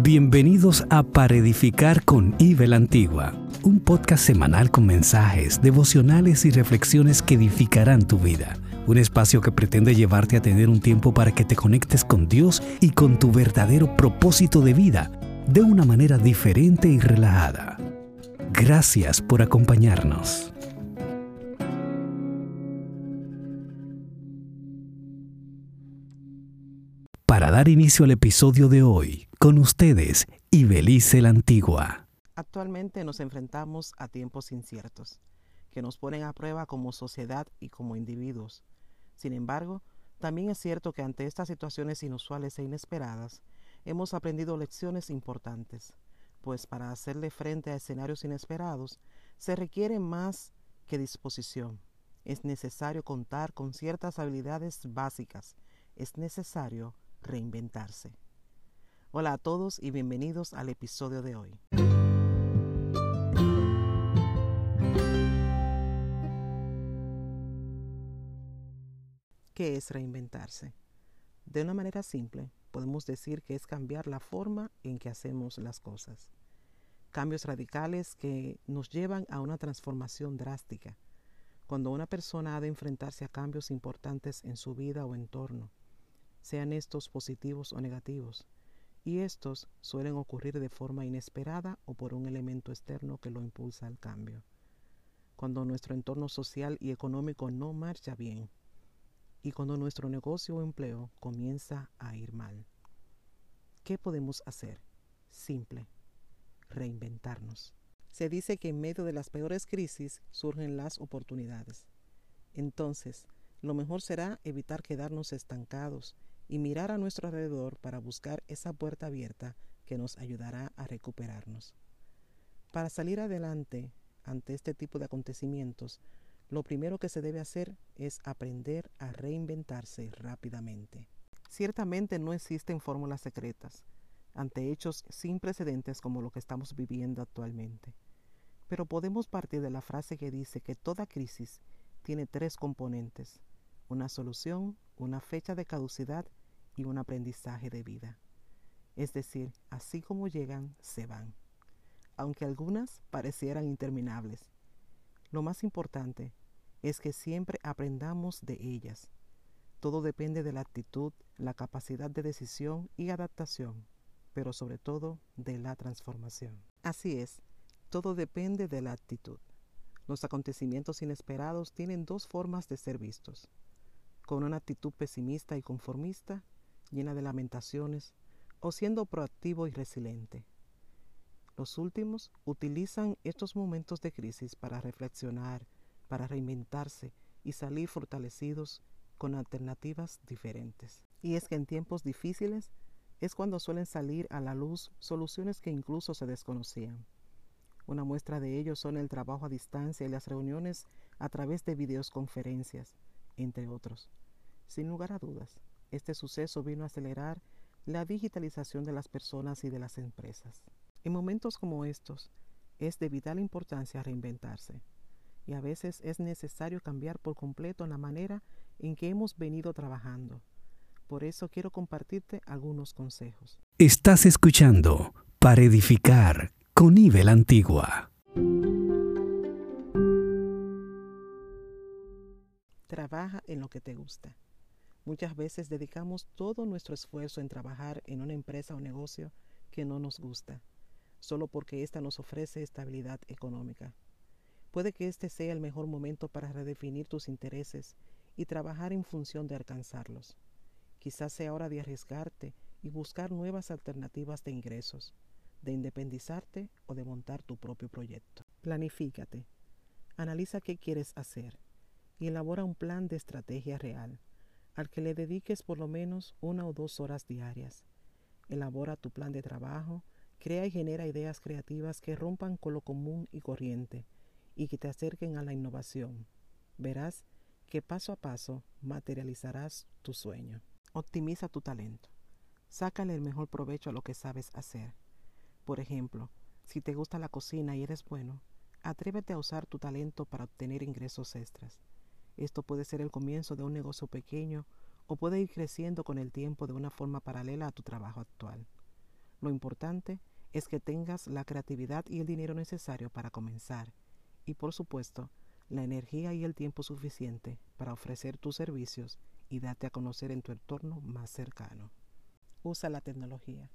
Bienvenidos a Para Edificar con Ivel Antigua, un podcast semanal con mensajes, devocionales y reflexiones que edificarán tu vida. Un espacio que pretende llevarte a tener un tiempo para que te conectes con Dios y con tu verdadero propósito de vida de una manera diferente y relajada. Gracias por acompañarnos. Para dar inicio al episodio de hoy, con ustedes, Ibelice la Antigua. Actualmente nos enfrentamos a tiempos inciertos, que nos ponen a prueba como sociedad y como individuos. Sin embargo, también es cierto que ante estas situaciones inusuales e inesperadas, hemos aprendido lecciones importantes, pues para hacerle frente a escenarios inesperados se requiere más que disposición. Es necesario contar con ciertas habilidades básicas. Es necesario reinventarse. Hola a todos y bienvenidos al episodio de hoy. ¿Qué es reinventarse? De una manera simple, podemos decir que es cambiar la forma en que hacemos las cosas. Cambios radicales que nos llevan a una transformación drástica. Cuando una persona ha de enfrentarse a cambios importantes en su vida o entorno, sean estos positivos o negativos, y estos suelen ocurrir de forma inesperada o por un elemento externo que lo impulsa al cambio. Cuando nuestro entorno social y económico no marcha bien, y cuando nuestro negocio o empleo comienza a ir mal. ¿Qué podemos hacer? Simple, reinventarnos. Se dice que en medio de las peores crisis surgen las oportunidades. Entonces, lo mejor será evitar quedarnos estancados y mirar a nuestro alrededor para buscar esa puerta abierta que nos ayudará a recuperarnos. Para salir adelante ante este tipo de acontecimientos, lo primero que se debe hacer es aprender a reinventarse rápidamente. Ciertamente no existen fórmulas secretas ante hechos sin precedentes como lo que estamos viviendo actualmente, pero podemos partir de la frase que dice que toda crisis tiene tres componentes, una solución, una fecha de caducidad y un aprendizaje de vida. Es decir, así como llegan, se van, aunque algunas parecieran interminables. Lo más importante es que siempre aprendamos de ellas. Todo depende de la actitud, la capacidad de decisión y adaptación, pero sobre todo de la transformación. Así es, todo depende de la actitud. Los acontecimientos inesperados tienen dos formas de ser vistos. Con una actitud pesimista y conformista, llena de lamentaciones, o siendo proactivo y resiliente. Los últimos utilizan estos momentos de crisis para reflexionar, para reinventarse y salir fortalecidos con alternativas diferentes. Y es que en tiempos difíciles es cuando suelen salir a la luz soluciones que incluso se desconocían. Una muestra de ello son el trabajo a distancia y las reuniones a través de videoconferencias, entre otros. Sin lugar a dudas, este suceso vino a acelerar la digitalización de las personas y de las empresas. En momentos como estos, es de vital importancia reinventarse y a veces es necesario cambiar por completo la manera en que hemos venido trabajando. Por eso quiero compartirte algunos consejos. Estás escuchando para edificar con nivel antigua. Trabaja en lo que te gusta. Muchas veces dedicamos todo nuestro esfuerzo en trabajar en una empresa o negocio que no nos gusta, solo porque ésta nos ofrece estabilidad económica. Puede que este sea el mejor momento para redefinir tus intereses y trabajar en función de alcanzarlos. Quizás sea hora de arriesgarte y buscar nuevas alternativas de ingresos, de independizarte o de montar tu propio proyecto. Planifícate. Analiza qué quieres hacer y elabora un plan de estrategia real al que le dediques por lo menos una o dos horas diarias. Elabora tu plan de trabajo, crea y genera ideas creativas que rompan con lo común y corriente y que te acerquen a la innovación. Verás que paso a paso materializarás tu sueño. Optimiza tu talento. Sácale el mejor provecho a lo que sabes hacer. Por ejemplo, si te gusta la cocina y eres bueno, atrévete a usar tu talento para obtener ingresos extras. Esto puede ser el comienzo de un negocio pequeño o puede ir creciendo con el tiempo de una forma paralela a tu trabajo actual. Lo importante es que tengas la creatividad y el dinero necesario para comenzar y por supuesto la energía y el tiempo suficiente para ofrecer tus servicios y darte a conocer en tu entorno más cercano. Usa la tecnología.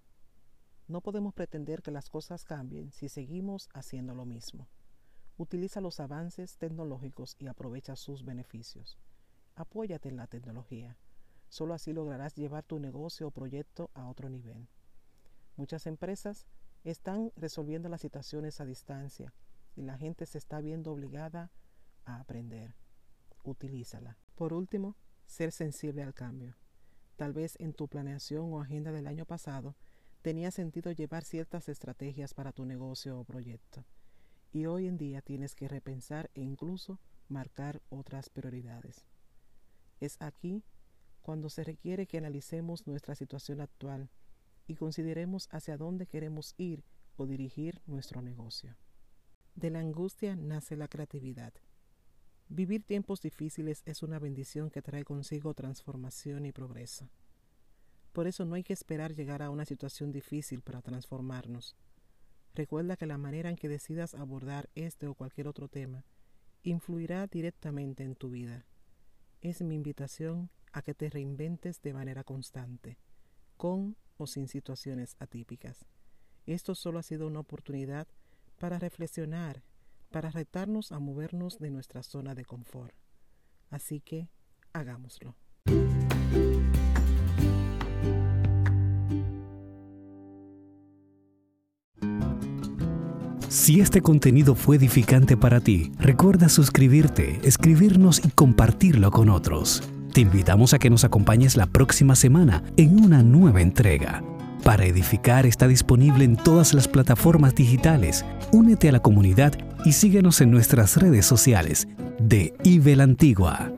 No podemos pretender que las cosas cambien si seguimos haciendo lo mismo. Utiliza los avances tecnológicos y aprovecha sus beneficios. Apóyate en la tecnología. Solo así lograrás llevar tu negocio o proyecto a otro nivel. Muchas empresas están resolviendo las situaciones a distancia y la gente se está viendo obligada a aprender. Utilízala. Por último, ser sensible al cambio. Tal vez en tu planeación o agenda del año pasado tenía sentido llevar ciertas estrategias para tu negocio o proyecto. Y hoy en día tienes que repensar e incluso marcar otras prioridades. Es aquí cuando se requiere que analicemos nuestra situación actual y consideremos hacia dónde queremos ir o dirigir nuestro negocio. De la angustia nace la creatividad. Vivir tiempos difíciles es una bendición que trae consigo transformación y progreso. Por eso no hay que esperar llegar a una situación difícil para transformarnos. Recuerda que la manera en que decidas abordar este o cualquier otro tema influirá directamente en tu vida. Es mi invitación a que te reinventes de manera constante, con o sin situaciones atípicas. Esto solo ha sido una oportunidad para reflexionar, para retarnos a movernos de nuestra zona de confort. Así que hagámoslo. Si este contenido fue edificante para ti, recuerda suscribirte, escribirnos y compartirlo con otros. Te invitamos a que nos acompañes la próxima semana en una nueva entrega. Para Edificar está disponible en todas las plataformas digitales. Únete a la comunidad y síguenos en nuestras redes sociales de IBEL Antigua.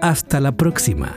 Hasta la próxima.